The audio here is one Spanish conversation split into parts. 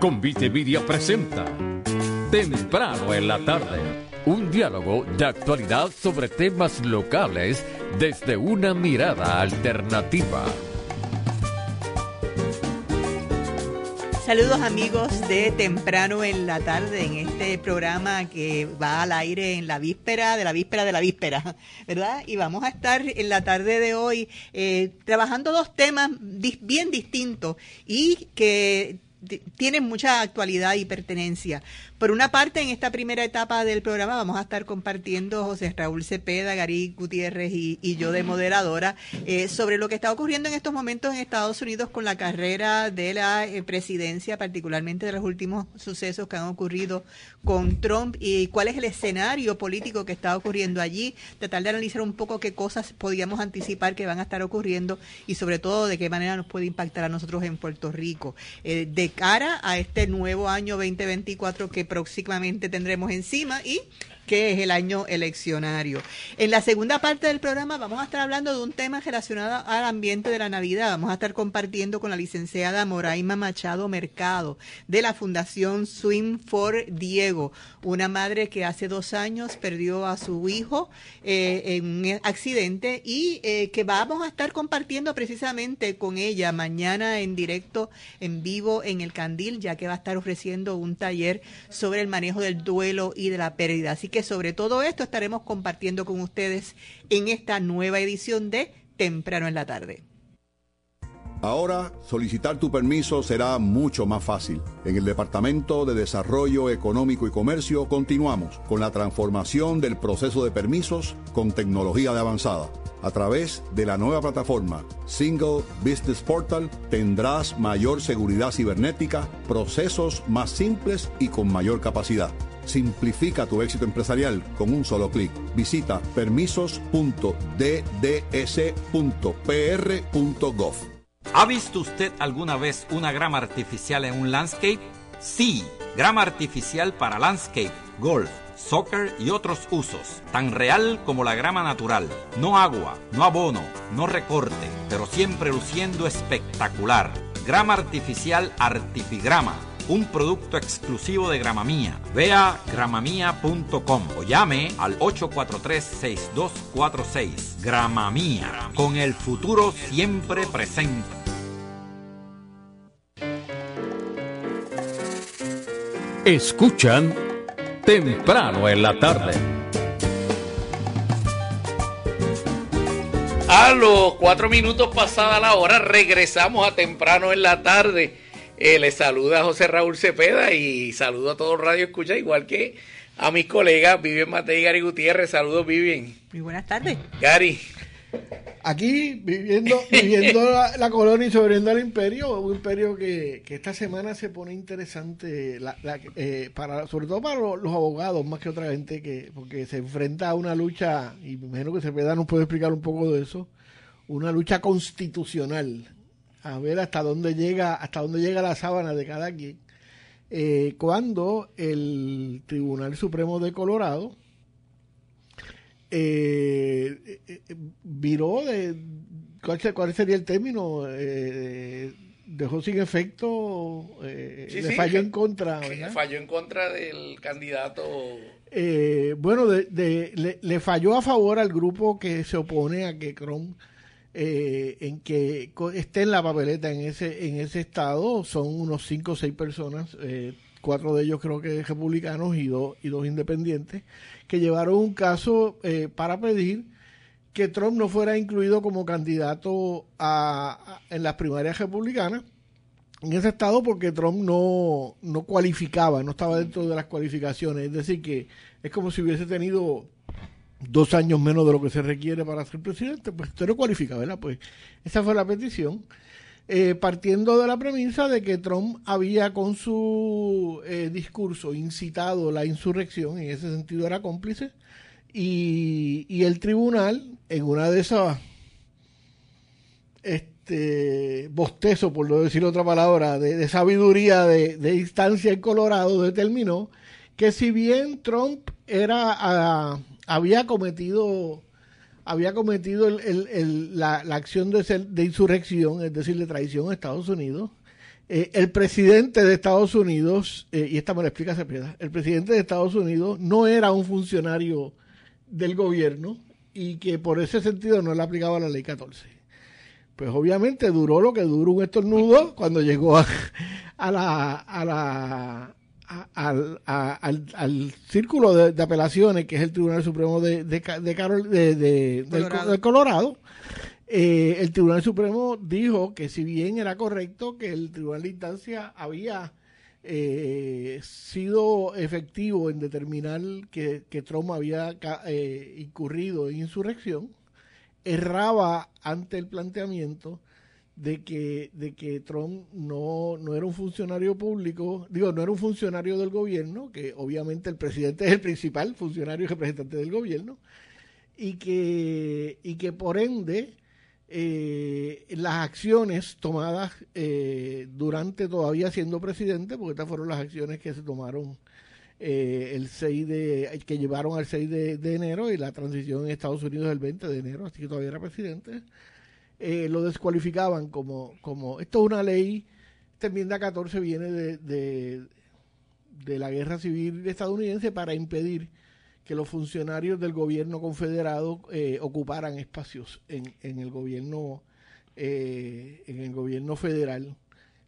Convite Media presenta Temprano en la tarde. Un diálogo de actualidad sobre temas locales desde una mirada alternativa. Saludos amigos de Temprano en la tarde en este programa que va al aire en la víspera de la víspera de la víspera, ¿verdad? Y vamos a estar en la tarde de hoy eh, trabajando dos temas bien distintos y que tienen mucha actualidad y pertenencia. Por una parte, en esta primera etapa del programa vamos a estar compartiendo José Raúl Cepeda, Gary Gutiérrez y, yo de moderadora eh, sobre lo que está ocurriendo en estos momentos en Estados Unidos con la carrera de la eh, presidencia, particularmente de los últimos sucesos que han ocurrido con Trump y cuál es el escenario político que está ocurriendo allí, tratar de analizar un poco qué cosas podíamos anticipar que van a estar ocurriendo y sobre todo de qué manera nos puede impactar a nosotros en Puerto Rico. Eh, de cara a este nuevo año 2024 que próximamente tendremos encima y que es el año eleccionario. En la segunda parte del programa vamos a estar hablando de un tema relacionado al ambiente de la Navidad. Vamos a estar compartiendo con la licenciada Moraima Machado Mercado de la Fundación Swim for Diego, una madre que hace dos años perdió a su hijo eh, en un accidente y eh, que vamos a estar compartiendo precisamente con ella mañana en directo, en vivo en el Candil, ya que va a estar ofreciendo un taller sobre el manejo del duelo y de la pérdida. Así que sobre todo esto estaremos compartiendo con ustedes en esta nueva edición de Temprano en la tarde. Ahora solicitar tu permiso será mucho más fácil. En el Departamento de Desarrollo Económico y Comercio continuamos con la transformación del proceso de permisos con tecnología de avanzada. A través de la nueva plataforma Single Business Portal tendrás mayor seguridad cibernética, procesos más simples y con mayor capacidad. Simplifica tu éxito empresarial con un solo clic. Visita permisos.dds.pr.gov. ¿Ha visto usted alguna vez una grama artificial en un landscape? Sí, grama artificial para landscape, golf, soccer y otros usos, tan real como la grama natural. No agua, no abono, no recorte, pero siempre luciendo espectacular. Grama artificial Artifigrama un producto exclusivo de Gramamía. Vea gramamía.com o llame al 843-6246. Gramamía, con el futuro siempre presente. Escuchan temprano en la tarde. A los cuatro minutos pasada la hora regresamos a temprano en la tarde eh, le saluda a José Raúl Cepeda y saludo a todos Radio Escucha, igual que a mis colegas Vivian Matei y Gary Gutiérrez. Saludos, Vivian. Muy buenas tardes. Gary. Aquí viviendo, viviendo la, colonia y sobreviviendo al imperio, un imperio que, esta semana se pone interesante, eh, para, sobre todo para los, abogados más que otra gente, que porque se enfrenta a una lucha, y me imagino que Cepeda nos puede explicar un poco de eso, una lucha constitucional a ver hasta dónde llega, hasta dónde llega la sábana de cada quien, eh, cuando el Tribunal Supremo de Colorado eh, eh, viró de ¿cuál, sería el término dejó sin efecto le falló en contra falló en contra del candidato. Bueno le, le, falló a favor al grupo que se opone a que Chrome eh, en que esté en la papeleta en ese en ese estado son unos cinco o seis personas eh, cuatro de ellos creo que republicanos y dos y dos independientes que llevaron un caso eh, para pedir que Trump no fuera incluido como candidato a, en las primarias republicanas en ese estado porque Trump no, no cualificaba, no estaba dentro de las cualificaciones. Es decir, que es como si hubiese tenido dos años menos de lo que se requiere para ser presidente, pues usted no cualifica, ¿verdad? Pues esa fue la petición. Eh, partiendo de la premisa de que Trump había con su eh, discurso incitado la insurrección, en ese sentido era cómplice, y, el tribunal, en una de esas este bostezo, por no decir otra palabra, de, sabiduría de, de, instancia en Colorado, determinó que si bien Trump era a, había cometido había cometido la, acción de, insurrección, es decir, de traición a Estados Unidos, Eh, el presidente de Estados Unidos, eh, y esta me lo explica Cepeda, el presidente de Estados Unidos no era un funcionario del gobierno y que por ese sentido no le aplicaba la ley 14. Pues obviamente duró lo que duró un estornudo cuando llegó a la al, al, círculo de, apelaciones, que es el Tribunal Supremo de, de, de, Colorado. Colorado eh, el Tribunal Supremo dijo que si bien era correcto que el Tribunal de Instancia había eh, sido efectivo en determinar que, que Trump había eh, incurrido en insurrección, erraba ante el planteamiento de que, de que Trump no, no era un funcionario público, digo, no era un funcionario del gobierno, que obviamente el presidente es el principal funcionario y representante del gobierno, y que, y que por ende eh, las acciones tomadas eh, durante todavía siendo presidente, porque estas fueron las acciones que se tomaron eh, el 6 de, que llevaron al 6 de, enero y la transición en Estados Unidos el 20 de enero, así que todavía era presidente, eh, lo descualificaban como, como, esto es una ley, esta enmienda 14 viene de, de, de la guerra civil estadounidense para impedir que los funcionarios del gobierno confederado eh, ocuparan espacios en, en el gobierno eh, en el gobierno federal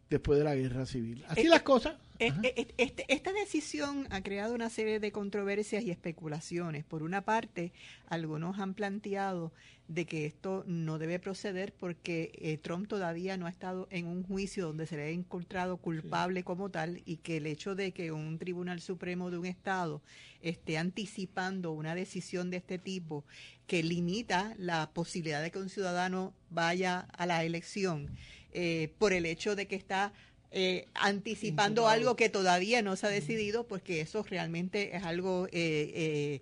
después de la guerra civil. Así las cosas. Este, esta decisión ha creado una serie de controversias y especulaciones. Por una parte, algunos han planteado de que esto no debe proceder porque eh, Trump todavía no ha estado en un juicio donde se le ha encontrado culpable como tal y que el hecho de que un tribunal supremo de un estado esté anticipando una decisión de este tipo que limita la posibilidad de que un ciudadano vaya a la elección eh, por el hecho de que está eh, anticipando algo que todavía no se ha decidido, pues que eso realmente es algo eh,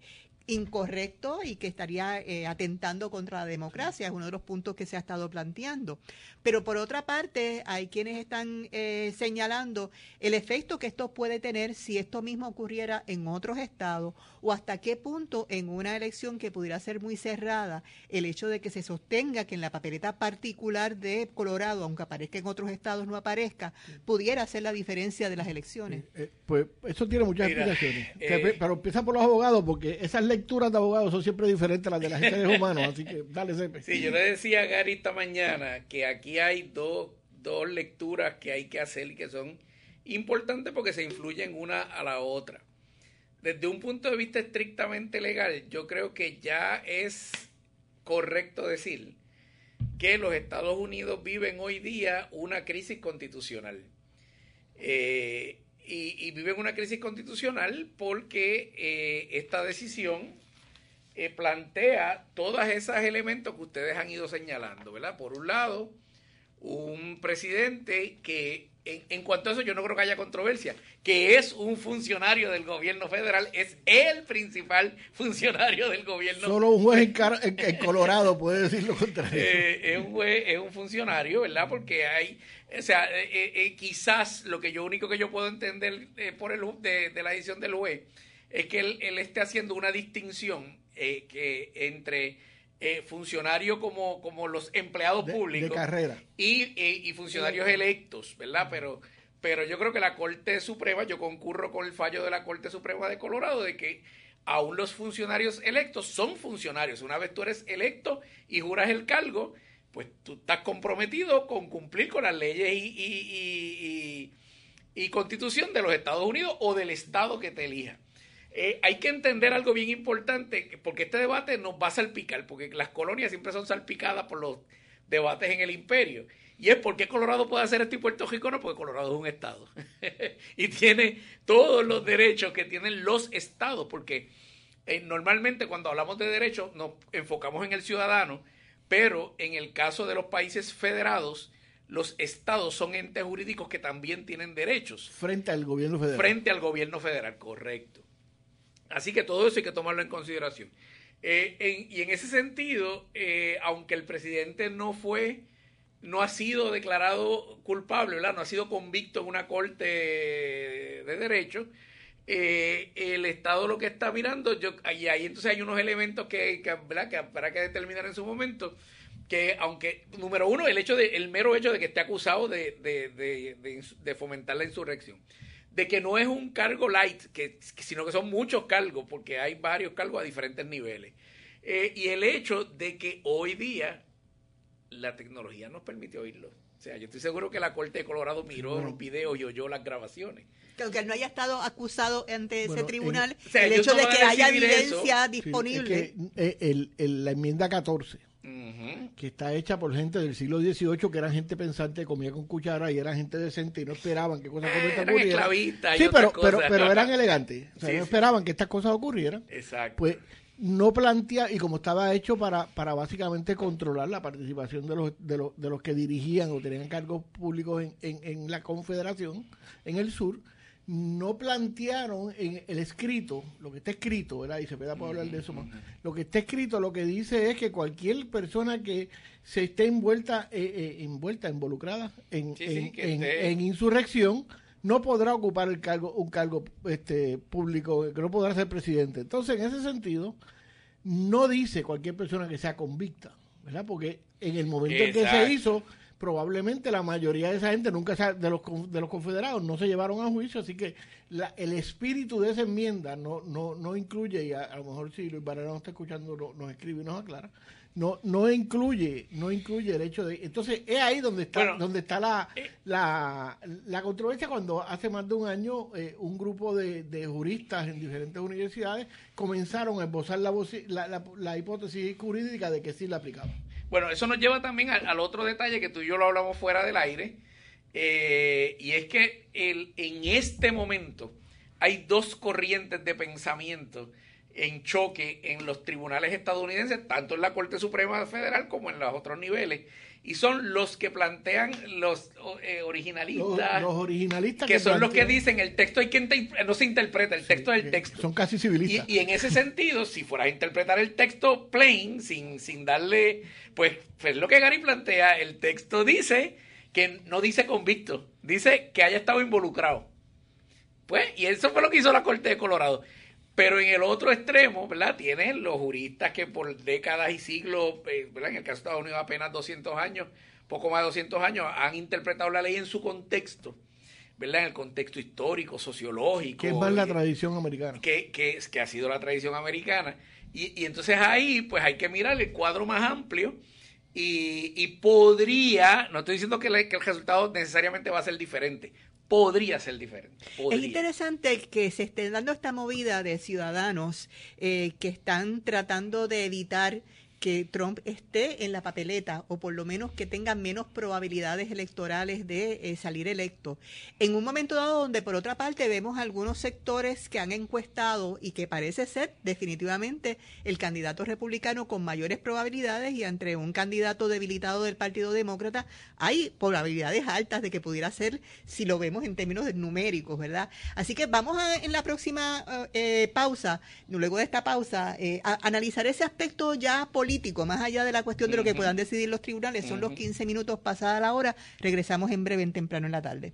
incorrecto y que estaría eh, atentando contra la democracia, es uno de los puntos que se ha estado planteando. Pero por otra parte, hay quienes están eh, señalando el efecto que esto puede tener si esto mismo ocurriera en otros estados o hasta qué punto en una elección que pudiera ser muy cerrada, el hecho de que se sostenga que en la papeleta particular de Colorado, aunque aparezca en otros estados no aparezca, pudiera hacer la diferencia de las elecciones. Eh, pues eso tiene muchas explicaciones. pero empieza por los abogados porque esas leyes lecturas de abogados son siempre diferentes a las de la gente de humanos, así que dale, Sepe. Sí, yo le decía a Gary esta mañana que aquí hay dos, dos lecturas que hay que hacer y que son importantes porque se influyen una a la otra. Desde un punto de vista estrictamente legal, yo creo que ya es correcto decir que los Estados Unidos viven hoy día una crisis constitucional. Eh, y, viven una crisis constitucional porque eh, esta decisión eh, plantea todos esos elementos que ustedes han ido señalando, ¿verdad? Por un lado, un presidente que, en, cuanto a eso, yo no creo que haya controversia, que es un funcionario del gobierno federal, es el principal funcionario del gobierno. Solo un juez en, Colorado puede decir lo contrario. Eh, es un juez, es un funcionario, ¿verdad? Porque hay o sea, eh, eh, quizás lo que yo único que yo puedo entender eh, por el de, de, la decisión del juez es que él, él esté haciendo una distinción que entre funcionarios como, como los empleados públicos carrera. Y, y, funcionarios electos, ¿verdad? Pero, pero yo creo que la Corte Suprema, yo concurro con el fallo de la Corte Suprema de Colorado de que aún los funcionarios electos son funcionarios. Una vez tú eres electo y juras el cargo, pues tú estás comprometido con cumplir con las leyes y, y, constitución de los Estados Unidos o del Estado que te elija. Eh, hay que entender algo bien importante, porque este debate nos va a salpicar, porque las colonias siempre son salpicadas por los debates en el imperio. Y es porque Colorado puede hacer esto y Puerto Rico no, porque Colorado es un estado. y tiene todos los derechos que tienen los estados, porque eh, normalmente cuando hablamos de derechos nos enfocamos en el ciudadano, pero en el caso de los países federados, los estados son entes jurídicos que también tienen derechos. Frente al gobierno federal. Frente al gobierno federal, correcto. Así que todo eso hay que tomarlo en consideración. Eh, y en ese sentido, eh, aunque el presidente no fue, no ha sido declarado culpable, ¿verdad? no ha sido convicto en una corte de derecho, eh, el Estado lo que está mirando, yo, y ahí entonces hay unos elementos que, que, que habrá que determinar en su momento, que aunque, número uno, el hecho de, el mero hecho de que esté acusado de, de, fomentar la insurrección, de que no es un cargo light, que, sino que son muchos cargos, porque hay varios cargos a diferentes niveles. Eh, y el hecho de que hoy día la tecnología nos permite oírlo. O sea, yo estoy seguro que la Corte de Colorado miró los videos y oyó las grabaciones. Que aunque no haya estado acusado ante ese tribunal, el hecho de que haya evidencia disponible. Eh, la enmienda 14 que está hecha por gente del siglo XVIII que eran gente pensante, comía con cuchara y eran gente decente y no esperaban que cosas como esta ocurrieran. Sí, pero, pero, pero, eran elegantes. O sea, no esperaban que estas cosas ocurrieran. Exacto. Pues no plantea, y como estaba hecho para, para básicamente controlar la participación de los, de, los, de los que dirigían o tenían cargos públicos en, en, en la Confederación, en el sur, no plantearon en el escrito, lo que está escrito, ¿verdad? Y se puede hablar de eso más. Lo que está escrito lo que dice es que cualquier persona que se esté envuelta, eh, eh, envuelta, involucrada en, en, insurrección, no podrá ocupar el cargo, un cargo este, público, que no podrá ser presidente. Entonces, en ese sentido, no dice cualquier persona que sea convicta, ¿verdad? Porque en el momento en que se hizo, probablemente la mayoría de esa gente nunca de los de los confederados no se llevaron a juicio así que la, el espíritu de esa enmienda no no no incluye y a, lo mejor si Luis Barrera nos está escuchando nos escribe y nos aclara no no incluye no incluye el hecho de entonces es ahí donde está donde está la, eh. la, la controversia cuando hace más de un año eh, un grupo de, de, juristas en diferentes universidades comenzaron a esbozar la, la, la hipótesis jurídica de que sí la aplicaban bueno, eso nos lleva también al, otro detalle que tú y yo lo hablamos fuera del aire, eh, y es que en este momento hay dos corrientes de pensamiento en choque en los tribunales estadounidenses, tanto en la Corte Suprema Federal como en los otros niveles y son los que plantean los eh, originalistas. Los, originalistas. Que, son los que dicen el texto hay que no se interpreta, el texto es el texto. Son casi civilistas. Y, en ese sentido, si fueras a interpretar el texto plain, sin, sin darle, pues, pues lo que Gary plantea, el texto dice que no dice convicto, dice que haya estado involucrado. Pues, y eso fue lo que hizo la Corte de Colorado. Pero en el otro extremo, ¿verdad? Tienen los juristas que por décadas y siglos, eh, ¿verdad? En el caso de Estados Unidos apenas 200 años, poco más de 200 años, han interpretado la ley en su contexto, ¿verdad? En el contexto histórico, sociológico. Que es más la tradición americana. Que, que, que ha sido la tradición americana. Y, y, entonces ahí, pues hay que mirar el cuadro más amplio y, y podría, no estoy diciendo que, que el resultado necesariamente va a ser diferente, podría ser diferente. Es interesante que se esté dando esta movida de ciudadanos eh, que están tratando de evitar que Trump esté en la papeleta o por lo menos que tenga menos probabilidades electorales de eh, salir electo. En un momento dado donde por otra parte vemos algunos sectores que han encuestado y que parece ser definitivamente el candidato republicano con mayores probabilidades y entre un candidato debilitado del Partido Demócrata hay probabilidades altas de que pudiera ser si lo vemos en términos numéricos, ¿verdad? Así que vamos a, en la próxima eh, pausa, luego de esta pausa, eh, a analizar ese aspecto ya político más allá de la cuestión de lo que puedan decidir los tribunales, son los 15 minutos pasada la hora. Regresamos en breve, en temprano en la tarde.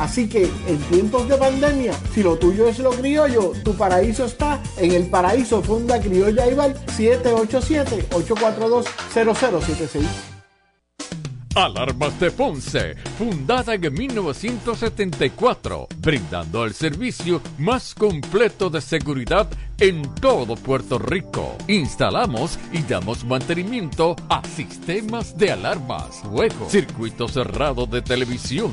Así que, en tiempos de pandemia, si lo tuyo es lo criollo, tu paraíso está en el paraíso Funda Criolla Ival 787-842-0076. Alarmas de Ponce, fundada en 1974, brindando el servicio más completo de seguridad en todo Puerto Rico. Instalamos y damos mantenimiento a sistemas de alarmas, juegos, circuito cerrado de televisión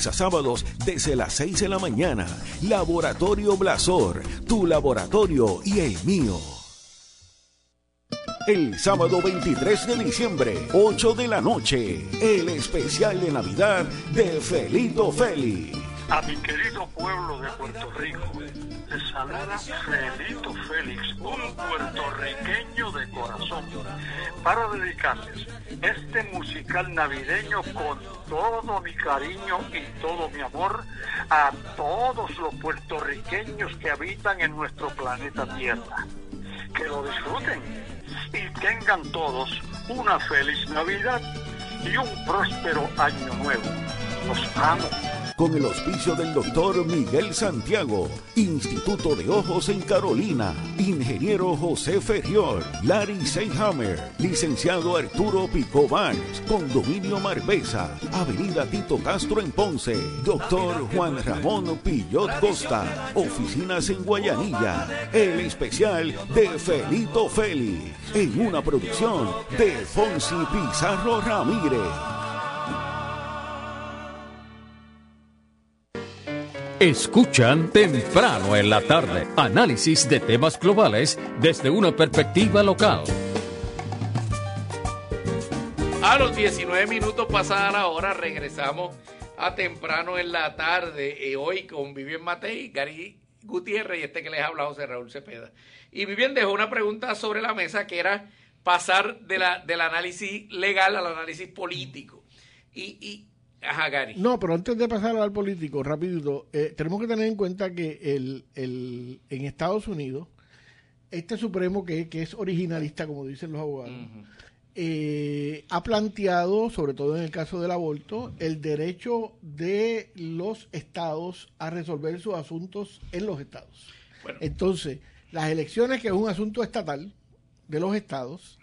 a sábado desde las 6 de la mañana. Laboratorio Blasor, tu laboratorio y el mío. El sábado 23 de diciembre, 8 de la noche, el especial de Navidad de Felito Feli. A mi querido pueblo de Puerto Rico, les saluda Felito Félix, un puertorriqueño de corazón, para dedicarles este musical navideño con todo mi cariño y todo mi amor a todos los puertorriqueños que habitan en nuestro planeta Tierra. Que lo disfruten y tengan todos una feliz Navidad y un próspero año nuevo. Los amo con el auspicio del doctor Miguel Santiago, Instituto de Ojos en Carolina, Ingeniero José Ferriol, Larry Seyhammer, Licenciado Arturo Pico Barnes, Condominio Marbesa, Avenida Tito Castro en Ponce, Doctor Juan Ramón Pillot Costa, Oficinas en Guayanilla, el especial de Felito Félix, en una producción de Fonsi Pizarro Ramírez. Escuchan temprano en la tarde análisis de temas globales desde una perspectiva local. A los 19 minutos pasada la hora regresamos a temprano en la tarde y hoy con Vivien Matei, Gary Gutiérrez y este que les habla José Raúl Cepeda. Y Vivien dejó una pregunta sobre la mesa que era pasar de la, del análisis legal al análisis político. Y, y, no, pero antes de pasar al político, rapidito, eh, tenemos que tener en cuenta que el, en Estados Unidos, este Supremo, que, es originalista, como dicen los abogados, eh, ha planteado, sobre todo en el caso del aborto, el derecho de los estados a resolver sus asuntos en los estados. Entonces, las elecciones, que es un asunto estatal de los estados,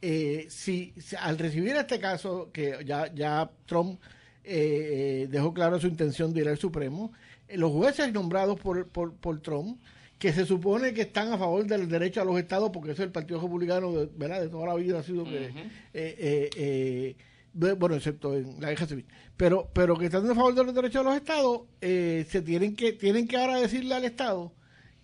eh, si, al recibir este caso, que ya, ya Trump eh, dejó claro su intención de ir al Supremo. Eh, los jueces nombrados por, por, Trump, que se supone que están a favor del derecho a los estados, porque eso es el Partido Republicano de, ¿verdad? de toda la vida ha sido que... Eh, bueno, excepto en la guerra civil, pero, pero que están a favor de los derechos de los estados, se tienen que, tienen que ahora decirle al estado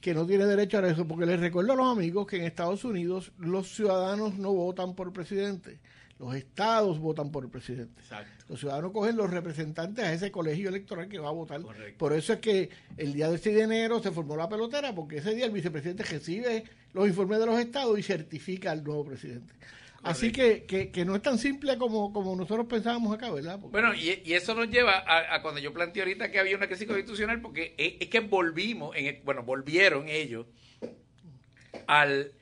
que no tiene derecho a eso, porque les recuerdo a los amigos que en Estados Unidos los ciudadanos no votan por presidente, los estados votan por el presidente. Los ciudadanos cogen los representantes a ese colegio electoral que va a votar. Por eso es que el día del 6 de enero se formó la pelotera, porque ese día el vicepresidente recibe los informes de los estados y certifica al nuevo presidente. Así que, que, no es tan simple como, como nosotros pensábamos acá, ¿verdad? Bueno, y, eso nos lleva a, cuando yo planteé ahorita que había una crisis constitucional, porque es, que volvimos, en bueno, volvieron ellos al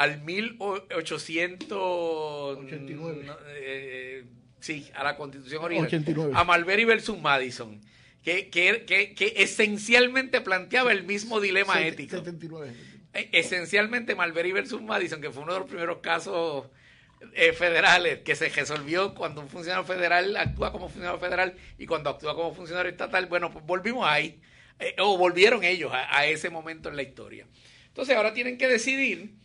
al 1889. Eh, sí, a la constitución original. A Malveri versus Madison. Que, que, que, esencialmente planteaba el mismo dilema ético. 79. Eh, esencialmente Malveri versus Madison, que fue uno de los primeros casos eh, federales que se resolvió cuando un funcionario federal actúa como funcionario federal y cuando actúa como funcionario estatal. Bueno, pues volvimos ahí, o volvieron ellos a, ese momento en la historia. Entonces ahora tienen que decidir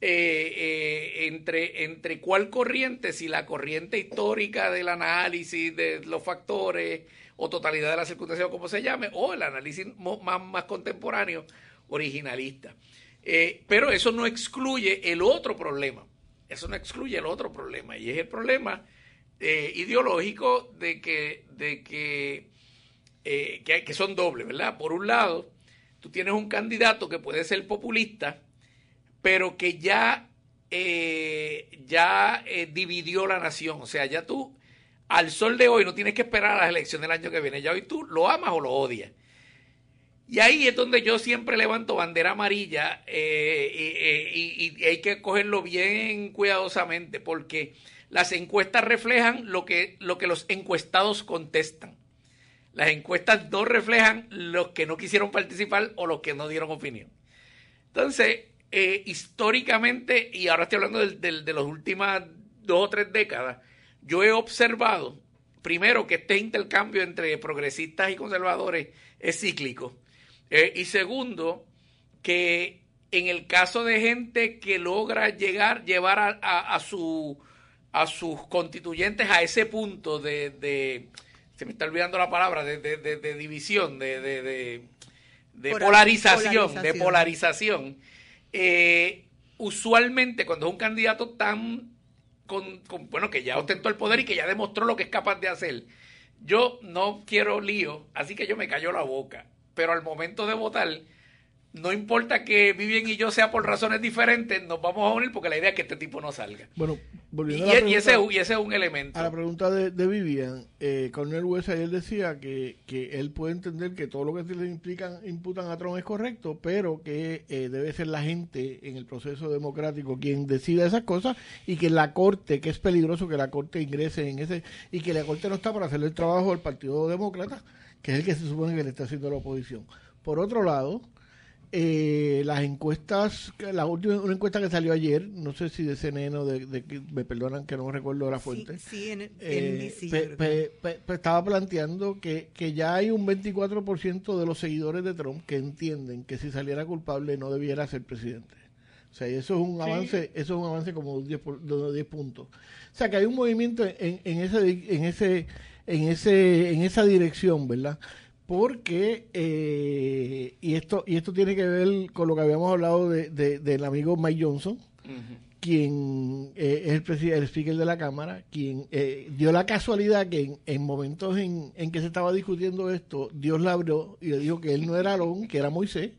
eh, entre, entre cuál corriente, si la corriente histórica del análisis de los factores o totalidad de las circunstancias o como se llame, o el análisis más, más contemporáneo, originalista. Eh, pero eso no excluye el otro problema, eso no excluye el otro problema, y es el problema eh, ideológico de que, de que, que, que son dobles, ¿verdad? Por un lado, tú tienes un candidato que puede ser populista, pero que ya, eh, ya eh, dividió la nación. O sea, ya tú, al sol de hoy, no tienes que esperar a las elecciones del año que viene. Ya hoy tú lo amas o lo odias. Y ahí es donde yo siempre levanto bandera amarilla eh, y, y- hay que cogerlo bien cuidadosamente porque las encuestas reflejan lo que, lo que los encuestados contestan. Las encuestas no reflejan los que no quisieron participar o los que no dieron opinión. Entonces, eh, históricamente, y ahora estoy hablando del- del- de las últimas dos o tres décadas, yo he observado, primero, que este intercambio entre progresistas y conservadores es cíclico. Eh, y segundo, que en el caso de gente que logra llegar, llevar a, a- a su, a sus constituyentes a ese punto de, de- se me está olvidando la palabra, de, de- de- de división, de, de- de- de Polar- polarización, de polarización. Eh, usualmente cuando es un candidato tan, con- bueno, que ya ostentó el poder y que ya demostró lo que es capaz de hacer, yo no quiero lío, así que yo me callo la boca. Pero al momento de votar, no importa que Vivian y yo sea por razones diferentes, nos vamos a unir porque la idea es que este tipo no salga. Bueno, Y, volviendo a la y ese, pregunta- y ese es un elemento. A la pregunta de, de Vivian, eh, Cornel West ayer decía que, que él puede entender que todo lo que se le implican, imputan a Trump es correcto, pero que eh, debe ser la gente en el proceso democrático quien decida esas cosas y que la Corte, que es peligroso que la Corte ingrese en ese, y que la Corte no está para hacer el trabajo del Partido Demócrata, que es el que se supone que le está haciendo la oposición. Por otro lado, eh, las encuestas, la última una encuesta que salió ayer, no sé si de CNN o de, me perdonan que no recuerdo la fuente, Sí, sí, en, en eh, NBC, pe- creo que- pe- pe- pe- estaba planteando que, que ya hay un 24% de los seguidores de Trump que entienden que si saliera culpable no debiera ser presidente. O sea, y eso es un avance, eso es un avance como de 10, por- de 10 puntos. O sea, que hay un movimiento en, en ese en ese en ese en esa dirección, ¿verdad? Porque eh, y esto y esto tiene que ver con lo que habíamos hablado de, de- del amigo Mike Johnson, quien eh, es el, presi- el speaker de la Cámara, quien eh, dio la casualidad que en, en momentos en, en que se estaba discutiendo esto, Dios le abrió y le dijo que él no era Aarón, que era Moisés,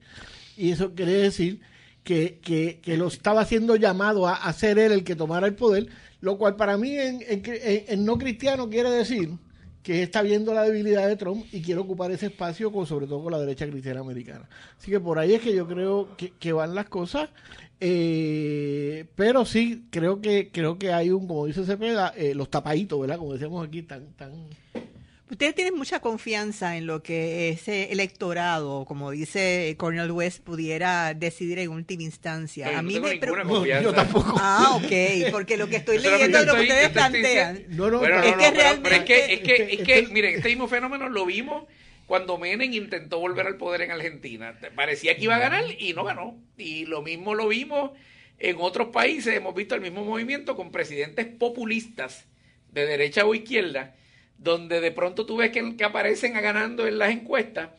y eso quiere decir que, que, que lo estaba haciendo llamado a, a ser él el que tomara el poder, lo cual para mí en, en, en- en no cristiano quiere decir que está viendo la debilidad de Trump y quiere ocupar ese espacio, con, sobre todo con la derecha cristiana americana. Así que por ahí es que yo creo que, que van las cosas. Eh, pero sí, creo que creo que hay un, como dice Cepeda, eh, los tapaditos, ¿verdad? Como decíamos aquí, tan... tan Ustedes tienen mucha confianza en lo que ese electorado, como dice Cornel West, pudiera decidir en última instancia. Pero a no mí tengo me ninguna preocupa. confianza. yo tampoco. Ah, ok, porque lo que estoy leyendo es lo que ustedes estoy plantean. No, no, Bueno, no, Es no, que pero, pero es que, es que, realmente- es que, miren, este mismo fenómeno lo vimos cuando Menem intentó volver al poder en Argentina. Parecía que iba a ganar y no ganó. Y lo mismo lo vimos en otros países. Hemos visto el mismo movimiento con presidentes populistas de derecha o izquierda, donde de pronto tú ves que, que aparecen a ganando en las encuestas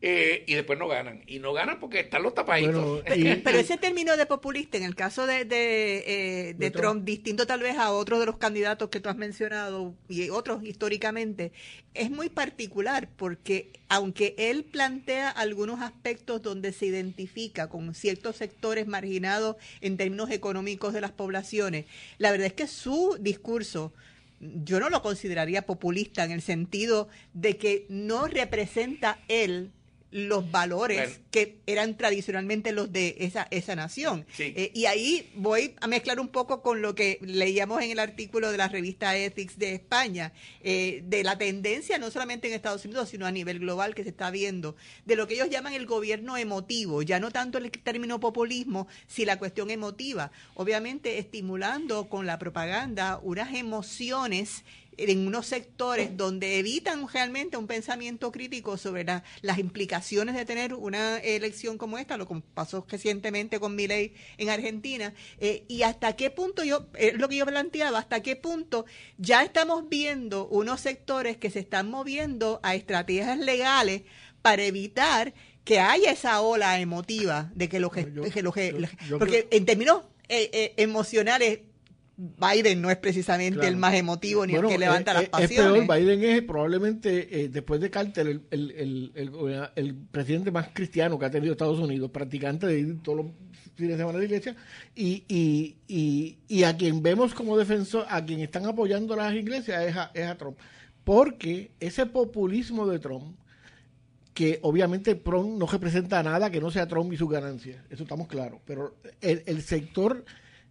eh, y después no ganan. Y no ganan porque están los tapaditos. Bueno, y- Pero ese término de populista, en el caso de, de, eh, de De Trump, Trump. distinto tal vez a otros de los candidatos que tú has mencionado y otros históricamente, es muy particular porque aunque él plantea algunos aspectos donde se identifica con ciertos sectores marginados en términos económicos de las poblaciones, la verdad es que su discurso yo no lo consideraría populista en el sentido de que no representa él los valores Bueno. que eran tradicionalmente los de esa, esa nación. Sí. Eh, y ahí voy a mezclar un poco con lo que leíamos en el artículo de la revista Ethics de España, eh, de la tendencia no solamente en Estados Unidos, sino a nivel global que se está viendo, de lo que ellos llaman el gobierno emotivo, ya no tanto el término populismo, si la cuestión emotiva, obviamente estimulando con la propaganda unas emociones en unos sectores donde evitan realmente un pensamiento crítico sobre la- las implicaciones de tener una elección como esta, lo que pasó recientemente con Milei en Argentina, eh, y hasta qué punto yo, es lo que yo planteaba, hasta qué punto ya estamos viendo unos sectores que se están moviendo a estrategias legales para evitar que haya esa ola emotiva de que lo que, Yo- que lo que- yo- yo porque en términos eh, eh, emocionales Biden no es precisamente el más emotivo ni el que levanta las pasiones. Es peor, Biden es probablemente, eh, después de Carter, el, el, el, el, presidente más cristiano que ha tenido Estados Unidos, practicante de ir todos los fines de semana a la iglesia, y, y, y, y, a quien vemos como defensor, a quien están apoyando las iglesias es a, es a Trump. Porque ese populismo de Trump, que obviamente Trump no representa nada que no sea Trump y su ganancia, eso estamos claros, pero el, el sector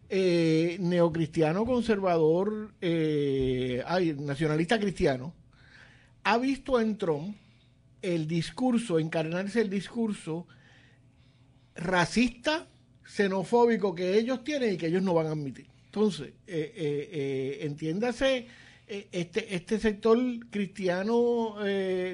eh, neocristiano conservador, eh, nacionalista cristiano, ha visto en Trump el discurso, encarnarse el discurso racista, xenofóbico que ellos tienen y que ellos no van a admitir. Entonces, eh, entiéndase, este, este sector cristiano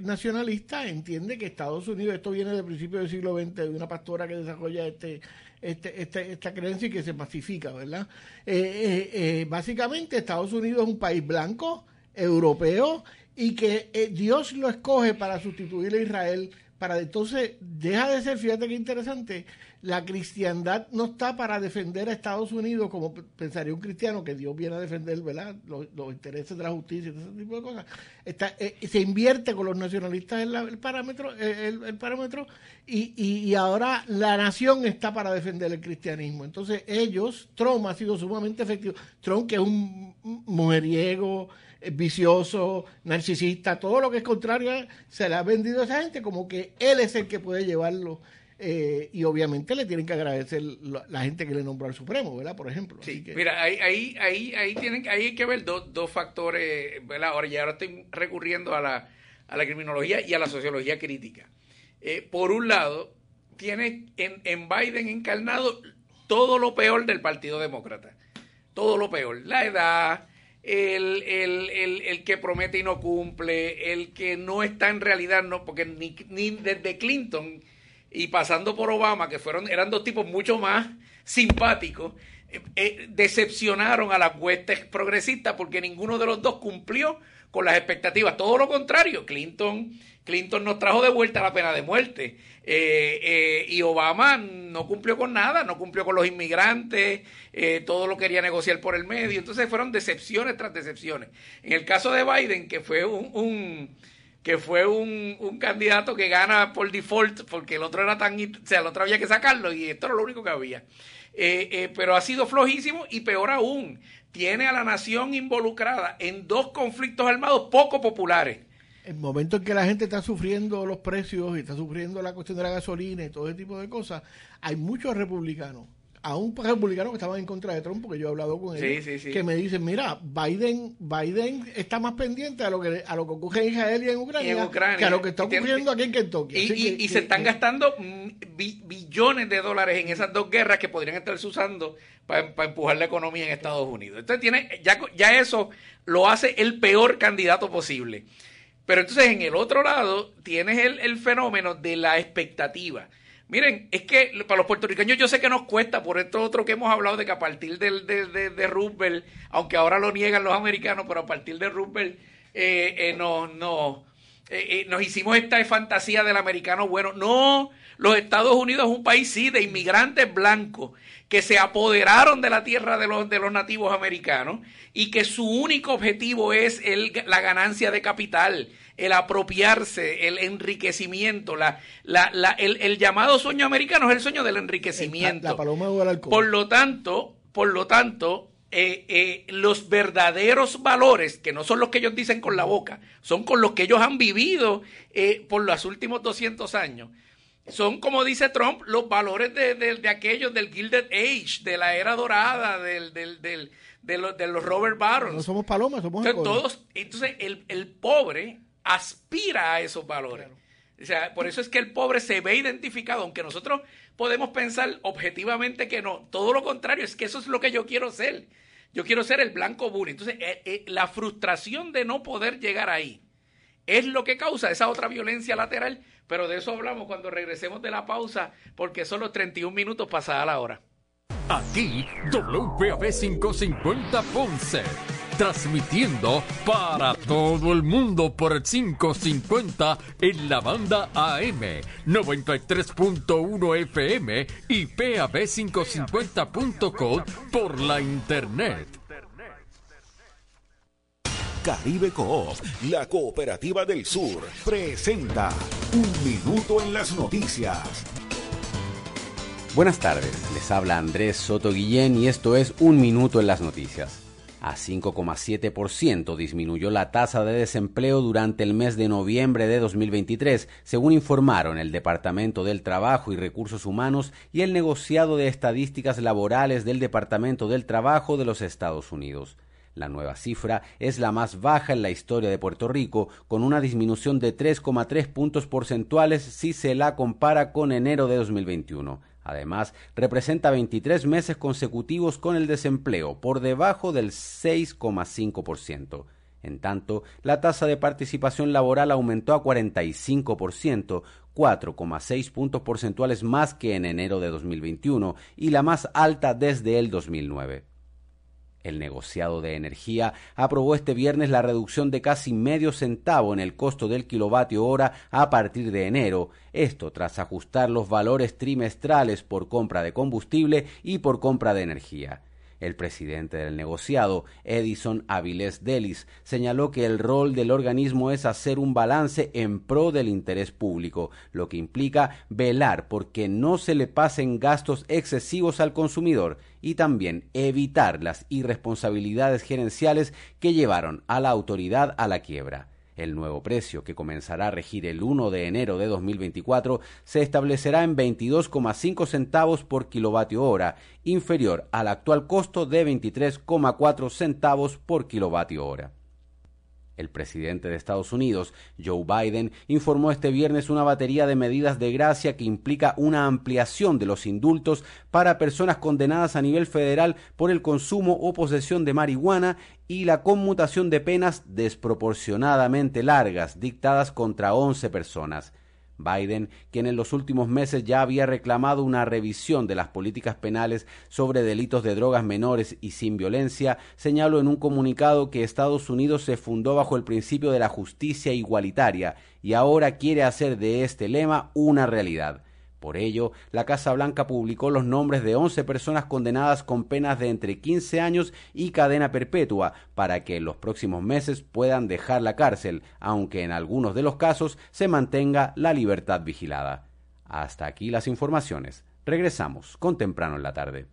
nacionalista entiende que Estados Unidos, esto viene del principio del siglo XX, de una pastora que desarrolla este, este, este, esta creencia y que se pacifica, ¿verdad? Eh, eh, eh, básicamente Estados Unidos es un país blanco, europeo, y que Dios lo escoge para sustituir a Israel para entonces deja de ser, fíjate qué interesante, la cristiandad no está para defender a Estados Unidos como pensaría un cristiano que Dios viene a defender, ¿verdad? Los, intereses de la justicia y ese tipo de cosas. Está, eh, se invierte con los nacionalistas en el parámetro, eh, y, y, ahora la nación está para defender el cristianismo. Entonces ellos, Trump ha sido sumamente efectivo. Trump que es un mujeriego, vicioso, narcisista, todo lo que es contrario, se le ha vendido a esa gente como que él es el que puede llevarlo. Eh, y obviamente le tienen que agradecer la, gente que le nombró al Supremo, ¿verdad? Por ejemplo. Sí, mira, ahí, ahí, ahí, ahí, tienen, ahí hay que ver dos, dos factores, ¿verdad? Ahora ya ahora estoy recurriendo a la, a la criminología y a la sociología crítica. Eh, por un lado, tiene en, en Biden encarnado todo lo peor del Partido Demócrata. Todo lo peor. La edad, el, el, el, el, que promete y no cumple, el que no está en realidad, no, porque ni, ni desde Clinton y pasando por Obama, que fueron, eran dos tipos mucho más simpáticos, eh, eh, decepcionaron a las huestes progresistas porque ninguno de los dos cumplió con las expectativas. Todo lo contrario, Clinton, Clinton nos trajo de vuelta la pena de muerte. Eh, eh, y Obama no cumplió con nada, no cumplió con los inmigrantes, todo lo quería negociar por el medio. Entonces fueron decepciones tras decepciones. En el caso de Biden, que fue un, que fue un, un, candidato que gana por default, porque el otro era tan, o sea, el otro había que sacarlo y esto era lo único que había. pero ha sido flojísimo y peor aún, tiene a la nación involucrada en dos conflictos armados poco populares el momento en que la gente está sufriendo los precios y está sufriendo la cuestión de la gasolina y todo ese tipo de cosas, hay muchos republicanos, aún republicanos que estaban en contra de Trump, porque yo he hablado con ellos, que me dicen, mira, Biden Biden está más pendiente a lo que a lo que ocurre en Israel y en Ucrania, que a lo que está ocurriendo aquí en Kentucky. Y, se están gastando billones de dólares en esas dos guerras que podrían estarse usando para, empujar la economía en Estados Unidos. Entonces tiene ya, ya eso lo hace el peor candidato posible. Pero entonces en el otro lado tienes el, fenómeno de la expectativa. Miren, es que para los puertorriqueños yo sé que nos cuesta, por esto otro que hemos hablado de que a partir del, de, de, Roosevelt, aunque ahora lo niegan los americanos, pero a partir de Roosevelt eh, eh, no, no, eh, eh, nos hicimos esta fantasía del americano bueno. No, los Estados Unidos es un país, sí, de inmigrantes blancos que se apoderaron de la tierra de los, de los nativos americanos y que su único objetivo es el, la ganancia de capital, el apropiarse, el enriquecimiento, la, la, la el, el, llamado sueño americano es el sueño del enriquecimiento. La, paloma por lo tanto, por lo tanto, eh, eh, los verdaderos valores, que no son los que ellos dicen con la boca, son con los que ellos han vivido eh, por los últimos 200 años. Son, como dice Trump, los valores de, de, aquellos del Gilded Age, de la era dorada, del, del, del de, los, de los Robert Barons. No somos palomas, somos entonces, todos Entonces, el, el, pobre aspira a esos valores. O sea, por eso es que el pobre se ve identificado, aunque nosotros podemos pensar objetivamente que no. Todo lo contrario, es que eso es lo que yo quiero ser. Yo quiero ser el blanco bully. Entonces, eh, eh, la frustración de no poder llegar ahí es lo que causa esa otra violencia lateral, pero de eso hablamos cuando regresemos de la pausa, porque son los 31 minutos pasada la hora. Aquí, WPAB 550 Ponce transmitiendo para todo el mundo por el 550 en la banda AM 93.1 FM y PAB550.com por la internet. Caribe Coop, la cooperativa del sur, presenta Un Minuto en las Noticias. Buenas tardes, les habla Andrés Soto Guillén y esto es Un Minuto en las Noticias. A 5,7% disminuyó la tasa de desempleo durante el mes de noviembre de 2023, según informaron el Departamento del Trabajo y Recursos Humanos y el negociado de estadísticas laborales del Departamento del Trabajo de los Estados Unidos. La nueva cifra es la más baja en la historia de Puerto Rico, con una disminución de 3,3 puntos porcentuales si se la compara con enero de 2021. Además, representa 23 meses consecutivos con el desempleo por debajo del 6,5%. En tanto, la tasa de participación laboral aumentó a 45%, 4,6 puntos porcentuales más que en enero de 2021 y la más alta desde el 2009. El negociado de energía aprobó este viernes la reducción de casi medio centavo en el costo del kilovatio hora a partir de enero, esto tras ajustar los valores trimestrales por compra de combustible y por compra de energía. El presidente del negociado, Edison Avilés Delis, señaló que el rol del organismo es hacer un balance en pro del interés público, lo que implica velar por que no se le pasen gastos excesivos al consumidor y también evitar las irresponsabilidades gerenciales que llevaron a la autoridad a la quiebra. El nuevo precio, que comenzará a regir el 1 de enero de 2024, se establecerá en 22,5 centavos por kilovatio hora, inferior al actual costo de 23,4 centavos por kilovatio hora. El presidente de Estados Unidos, Joe Biden, informó este viernes una batería de medidas de gracia que implica una ampliación de los indultos para personas condenadas a nivel federal por el consumo o posesión de marihuana y la conmutación de penas desproporcionadamente largas dictadas contra 11 personas. Biden, quien en los últimos meses ya había reclamado una revisión de las políticas penales sobre delitos de drogas menores y sin violencia, señaló en un comunicado que Estados Unidos se fundó bajo el principio de la justicia igualitaria y ahora quiere hacer de este lema una realidad. Por ello, la Casa Blanca publicó los nombres de 11 personas condenadas con penas de entre 15 años y cadena perpetua para que en los próximos meses puedan dejar la cárcel, aunque en algunos de los casos se mantenga la libertad vigilada. Hasta aquí las informaciones. Regresamos con temprano en la tarde.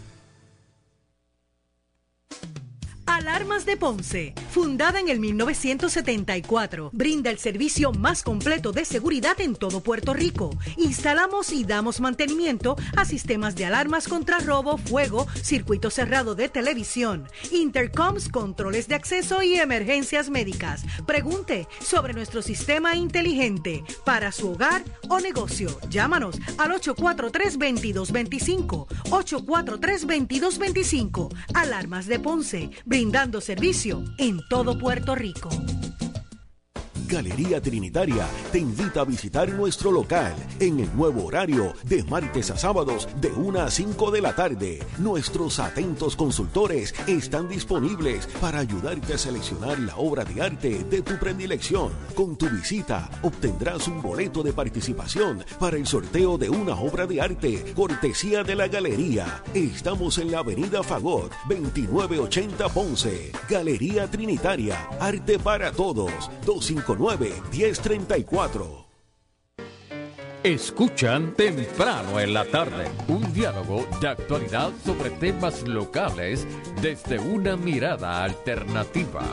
Alarmas de Ponce, fundada en el 1974, brinda el servicio más completo de seguridad en todo Puerto Rico. Instalamos y damos mantenimiento a sistemas de alarmas contra robo, fuego, circuito cerrado de televisión, intercoms, controles de acceso y emergencias médicas. Pregunte sobre nuestro sistema inteligente para su hogar o negocio. Llámanos al 843-2225. 843-2225. Alarmas de Ponce brindando servicio en todo Puerto Rico. Galería Trinitaria te invita a visitar nuestro local en el nuevo horario de martes a sábados de 1 a 5 de la tarde. Nuestros atentos consultores están disponibles para ayudarte a seleccionar la obra de arte de tu predilección. Con tu visita obtendrás un boleto de participación para el sorteo de una obra de arte cortesía de la Galería. Estamos en la Avenida Fagot 2980 Ponce. Galería Trinitaria, arte para todos. 259 1034. Escuchan temprano en la tarde un diálogo de actualidad sobre temas locales desde una mirada alternativa.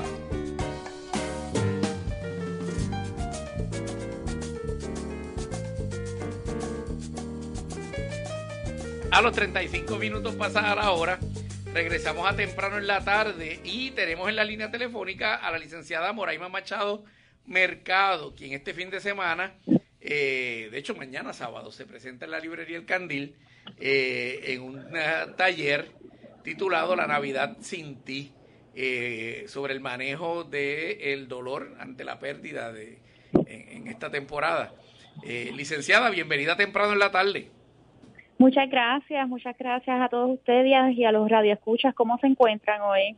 A los 35 minutos pasada la hora, regresamos a temprano en la tarde y tenemos en la línea telefónica a la licenciada Moraima Machado Mercado, quien este fin de semana, eh, de hecho mañana sábado, se presenta en la librería El Candil eh, en un taller titulado La Navidad sin ti, eh, sobre el manejo del el dolor ante la pérdida de, en, esta temporada. licenciada, bienvenida temprano en la tarde. Muchas gracias, muchas gracias a todos ustedes y a los radioescuchas. ¿Cómo se encuentran hoy?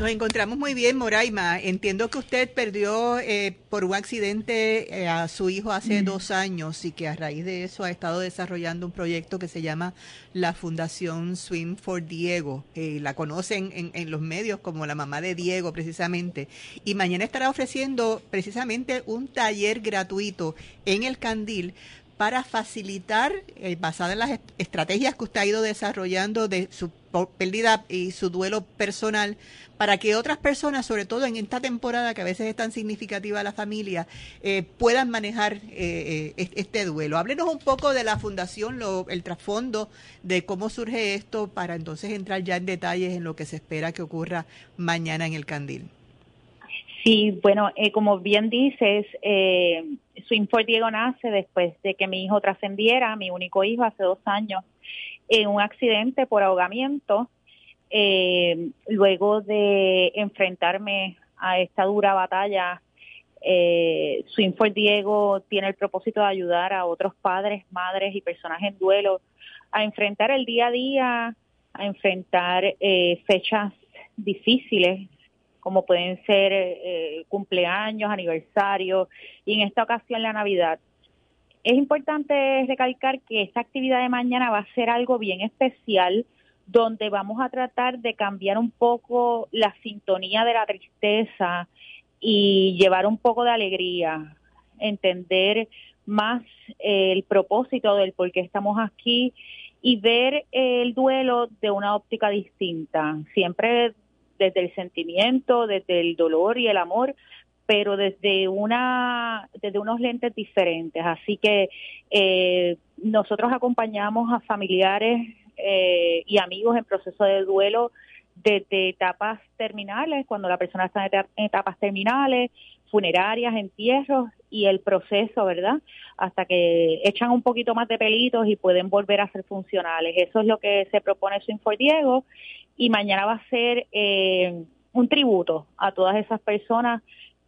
Nos encontramos muy bien, Moraima. Entiendo que usted perdió eh, por un accidente eh, a su hijo hace dos años y que a raíz de eso ha estado desarrollando un proyecto que se llama la Fundación Swim for Diego. Eh, la conocen en, en, los medios como la mamá de Diego, precisamente. Y mañana estará ofreciendo precisamente un taller gratuito en el Candil para facilitar, eh, basada en las estrategias que usted ha ido desarrollando de su pérdida y su duelo personal, para que otras personas, sobre todo en esta temporada que a veces es tan significativa la familia, eh, puedan manejar eh, este duelo. Háblenos un poco de la fundación, lo, el trasfondo de cómo surge esto, para entonces entrar ya en detalles en lo que se espera que ocurra mañana en el Candil. Sí, bueno, eh, como bien dices, eh, Swing for Diego nace después de que mi hijo trascendiera, mi único hijo hace dos años, en un accidente por ahogamiento. Eh, luego de enfrentarme a esta dura batalla, eh, Swing for Diego tiene el propósito de ayudar a otros padres, madres y personas en duelo a enfrentar el día a día, a enfrentar eh, fechas difíciles como pueden ser eh, cumpleaños, aniversarios y en esta ocasión la Navidad. Es importante recalcar que esta actividad de mañana va a ser algo bien especial donde vamos a tratar de cambiar un poco la sintonía de la tristeza y llevar un poco de alegría, entender más el propósito del por qué estamos aquí y ver el duelo de una óptica distinta. Siempre desde el sentimiento, desde el dolor y el amor, pero desde una desde unos lentes diferentes. Así que eh, nosotros acompañamos a familiares eh, y amigos en proceso de duelo desde etapas terminales, cuando la persona está en etapas terminales, funerarias, entierros y el proceso, ¿verdad? Hasta que echan un poquito más de pelitos y pueden volver a ser funcionales. Eso es lo que se propone Swing Diego y mañana va a ser eh, un tributo a todas esas personas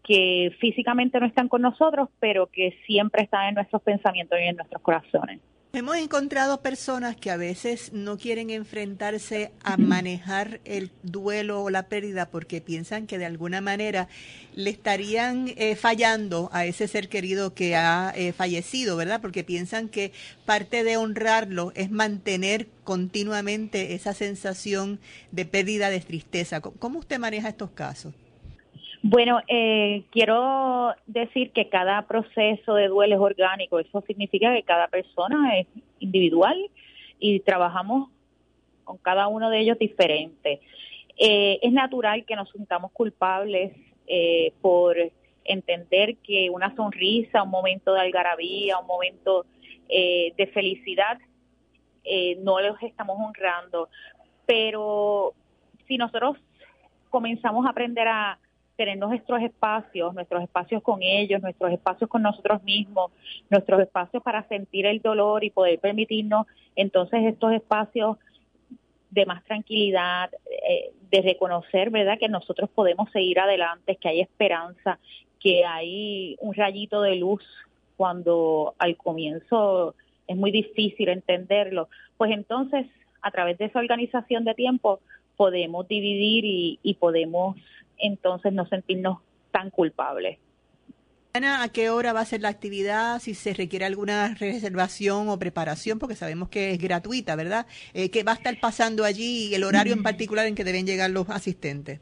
que físicamente no están con nosotros, pero que siempre están en nuestros pensamientos y en nuestros corazones. Hemos encontrado personas que a veces no quieren enfrentarse a manejar el duelo o la pérdida porque piensan que de alguna manera le estarían eh, fallando a ese ser querido que ha eh, fallecido, ¿verdad? Porque piensan que parte de honrarlo es mantener continuamente esa sensación de pérdida, de tristeza. ¿Cómo usted maneja estos casos? Bueno, eh, quiero decir que cada proceso de duelo es orgánico. Eso significa que cada persona es individual y trabajamos con cada uno de ellos diferente. Eh, es natural que nos sintamos culpables eh, por entender que una sonrisa, un momento de algarabía, un momento de felicidad, no los estamos honrando. Pero si nosotros comenzamos a aprender a tener nuestros espacios, nuestros espacios con ellos, nuestros espacios con nosotros mismos, nuestros espacios para sentir el dolor y poder permitirnos entonces estos espacios de más tranquilidad, eh, de reconocer, ¿verdad?, que nosotros podemos seguir adelante, que hay esperanza, que hay un rayito de luz cuando al comienzo es muy difícil entenderlo. Pues entonces, a través de esa organización de tiempo, podemos dividir y, y podemos entonces no sentirnos tan culpables. Ana, ¿a qué hora va a ser la actividad? Si se requiere alguna reservación o preparación, porque sabemos que es gratuita, ¿verdad? Eh, ¿Qué va a estar pasando allí y el horario en mm. particular en que deben llegar los asistentes?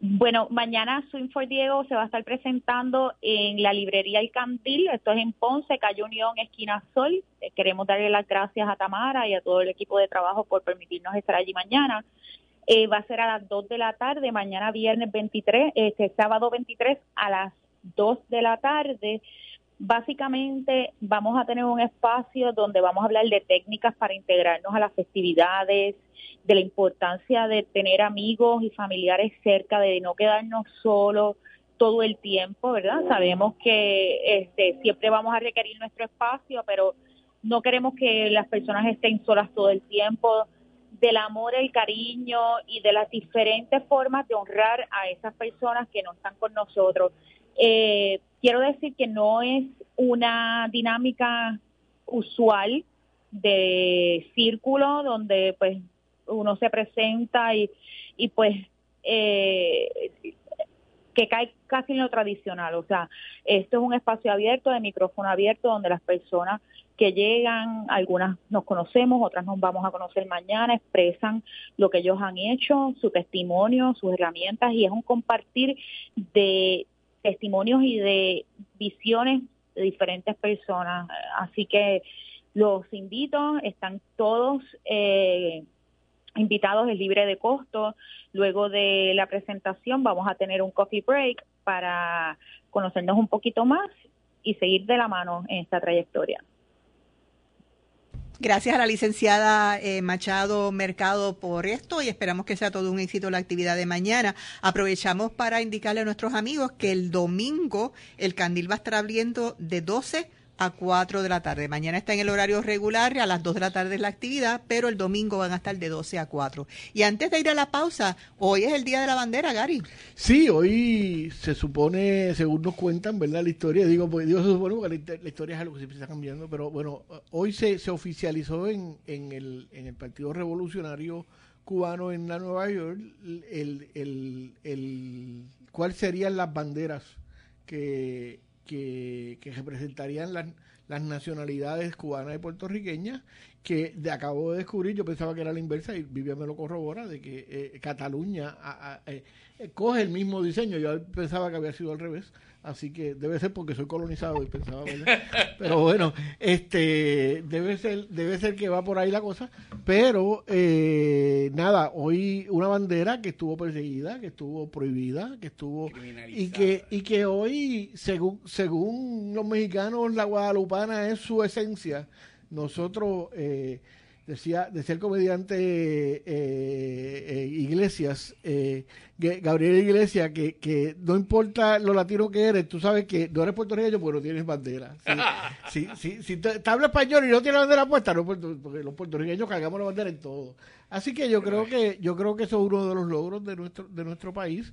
Bueno, mañana Swing for Diego se va a estar presentando en la librería El Candil, esto es en Ponce, Calle Unión, esquina Sol. Eh, queremos darle las gracias a Tamara y a todo el equipo de trabajo por permitirnos estar allí mañana. Eh, va a ser a las 2 de la tarde, mañana viernes 23, este sábado 23 a las 2 de la tarde. Básicamente vamos a tener un espacio donde vamos a hablar de técnicas para integrarnos a las festividades, de la importancia de tener amigos y familiares cerca, de no quedarnos solos todo el tiempo, ¿verdad? Sabemos que este, siempre vamos a requerir nuestro espacio, pero no queremos que las personas estén solas todo el tiempo del amor, el cariño y de las diferentes formas de honrar a esas personas que no están con nosotros. Eh, quiero decir que no es una dinámica usual de círculo donde pues uno se presenta y, y pues eh, que cae casi en lo tradicional. O sea, esto es un espacio abierto, de micrófono abierto, donde las personas que llegan, algunas nos conocemos, otras nos vamos a conocer mañana, expresan lo que ellos han hecho, su testimonio, sus herramientas, y es un compartir de testimonios y de visiones de diferentes personas. Así que los invito, están todos eh, invitados, es libre de costo. Luego de la presentación vamos a tener un coffee break para conocernos un poquito más y seguir de la mano en esta trayectoria. Gracias a la licenciada eh, Machado Mercado por esto y esperamos que sea todo un éxito la actividad de mañana. Aprovechamos para indicarle a nuestros amigos que el domingo el candil va a estar abriendo de 12 a 4 de la tarde. Mañana está en el horario regular, a las 2 de la tarde es la actividad, pero el domingo van a estar de 12 a 4. Y antes de ir a la pausa, hoy es el Día de la Bandera, Gary. Sí, hoy se supone, según nos cuentan, ¿verdad? La historia, digo, pues, digo se supone porque la, historia es algo que siempre está cambiando, pero bueno, hoy se, se oficializó en, en, el, en el Partido Revolucionario Cubano en la Nueva York el, el, el, serían las banderas que que, representarían las, las, nacionalidades cubanas y puertorriqueñas, que de acabo de descubrir, yo pensaba que era la inversa y Vivian me lo corrobora, de que eh, Cataluña eh, coge el mismo diseño, yo pensaba que había sido al revés, así que debe ser porque soy colonizado y pensaba, pero bueno, este debe ser debe ser que va por ahí la cosa, pero eh, nada, hoy una bandera que estuvo perseguida, que estuvo prohibida, que estuvo y que y que hoy según según los mexicanos la guadalupana es su esencia. Nosotros eh, decía, decía el comediante eh, eh, Iglesias, eh, Gabriel Iglesias, que, que no importa lo latino que eres, tú sabes que no eres puertorriqueño porque no tienes bandera. Si, si, si, te, hablas español y no tienes bandera puesta, no, porque los puertorriqueños cargamos la bandera en todo. Así que yo creo que yo creo que eso es uno de los logros de nuestro de nuestro país.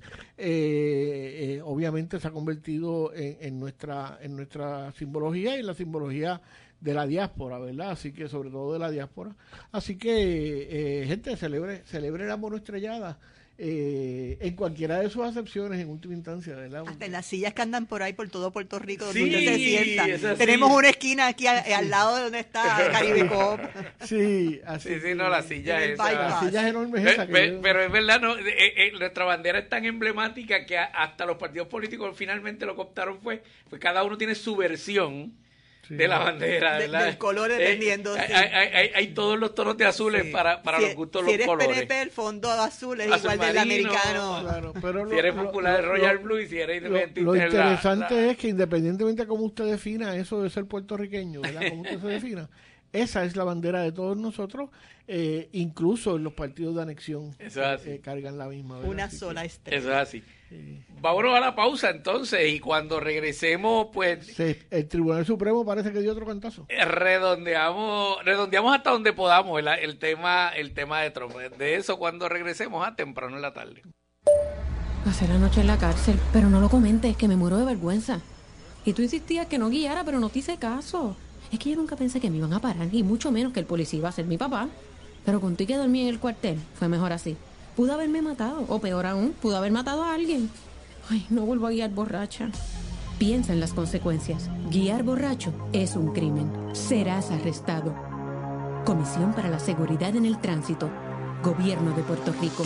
obviamente se ha convertido en, en nuestra en nuestra simbología y la simbología de la diáspora, ¿verdad? Así que sobre todo de la diáspora. Así que, eh, gente, celebre, celebre la mono estrellada. Eh, en cualquiera de sus acepciones en última instancia, ¿verdad? Hasta en las sillas que andan por ahí por todo Puerto Rico donde se sienta. Tenemos una esquina aquí al, lado de donde está Caribe Coop. Sí, así. Sí, sí, no, la silla es La silla es enorme pero, es verdad, no, eh, nuestra bandera es tan emblemática que hasta los partidos políticos finalmente lo que optaron fue, fue cada uno tiene su versión de la bandera, ¿verdad? del color eh, dependiendo. hay, todos los tonos de azules para, para los gustos de los colores. Si eres PNP, el fondo azul es igual del americano. Claro, pero si eres popular, Royal Blue, y si eres independiente. Lo, interesante es que independientemente de cómo usted defina eso de ser puertorriqueño, ¿verdad? Como usted se defina, esa es la bandera de todos nosotros, eh, incluso en los partidos de anexión eh, cargan la misma. Una sola estrella. Eso es así. Vámonos a la pausa entonces y cuando regresemos, pues... el Tribunal Supremo parece que dio otro cantazo. Redondeamos, redondeamos hasta donde podamos el, el, tema, el tema de Trump. De eso cuando regresemos a temprano en la tarde. Pasé la noche en la cárcel, pero no lo comentes, que me muero de vergüenza. Y tú insistías que no guiara, pero no te hice caso. Es que yo nunca pensé que me iban a parar, y mucho menos que el policía iba a ser mi papá. Pero contigo que dormí en el cuartel, fue mejor así. Pudo haberme matado, o peor aún, pudo haber matado a alguien. Ay, no vuelvo a guiar borracha. Piensa en las consecuencias. Guiar borracho es un crimen. Serás arrestado. Comisión para la Seguridad en el Tránsito. Gobierno de Puerto Rico.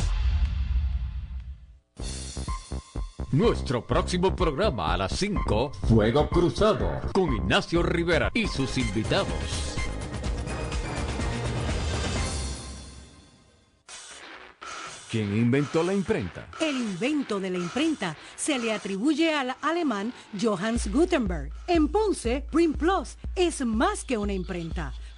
Nuestro próximo programa a las 5, Fuego Cruzado, con Ignacio Rivera y sus invitados. ¿Quién inventó la imprenta? El invento de la imprenta se le atribuye al alemán Johannes Gutenberg. En Ponce, Print Plus es más que una imprenta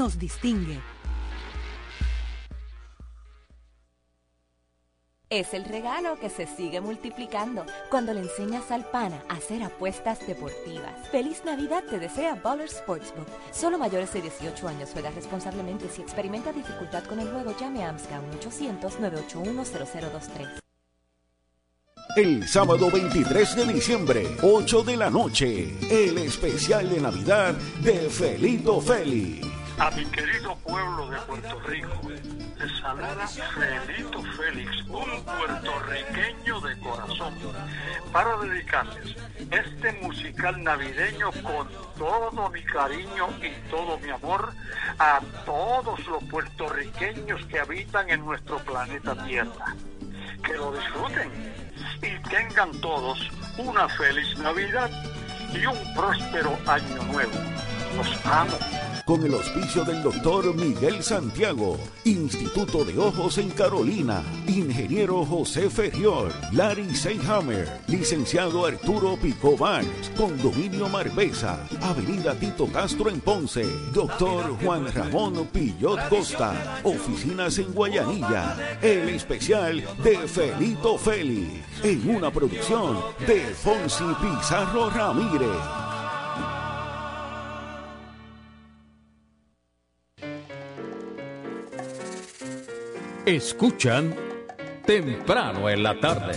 nos distingue. Es el regalo que se sigue multiplicando cuando le enseñas al pana a hacer apuestas deportivas. Feliz Navidad te desea Baller Sportsbook. Solo mayores de 18 años juega responsablemente. Si experimenta dificultad con el juego, llame a AMSCA 1-800-981-0023. El sábado 23 de diciembre, 8 de la noche, el especial de Navidad de Felito Feli. A mi querido pueblo de Puerto Rico, les saluda Felito Félix, un puertorriqueño de corazón, para dedicarles este musical navideño con todo mi cariño y todo mi amor a todos los puertorriqueños que habitan en nuestro planeta Tierra. Que lo disfruten y tengan todos una feliz Navidad y un próspero año nuevo. Los amo. Con el auspicio del doctor Miguel Santiago, Instituto de Ojos en Carolina, Ingeniero José Ferrior, Larry Seyhammer, Licenciado Arturo Pico Barnes, Condominio Marbesa, Avenida Tito Castro en Ponce, Doctor Juan Ramón Pillot Costa, Oficinas en Guayanilla, el especial de Felito Félix, en una producción de Fonsi Pizarro Ramírez. Escuchan temprano en la tarde.